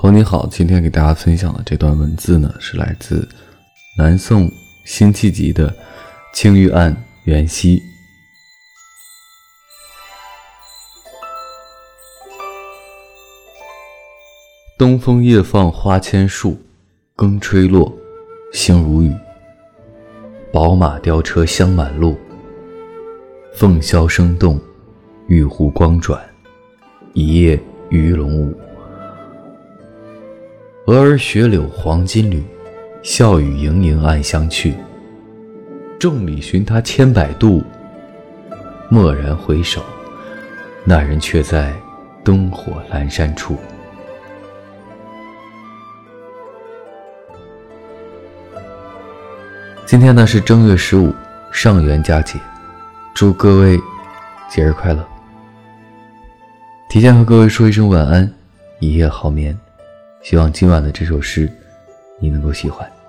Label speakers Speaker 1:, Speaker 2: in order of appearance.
Speaker 1: 朋友你好，今天给大家分享的这段文字呢，是来自南宋辛弃疾的《青玉案·元夕》。东风夜放花千树，更吹落，星如雨。宝马雕车香满路，凤箫声动，玉壶光转，一夜鱼龙舞。蛾儿雪柳黄金缕，笑语盈盈暗香去。众里寻他千百度，蓦然回首，那人却在灯火阑珊处。今天呢是正月十五，上元佳节，祝各位节日快乐！提前和各位说一声晚安，一夜好眠。希望今晚的这首诗，你能够喜欢。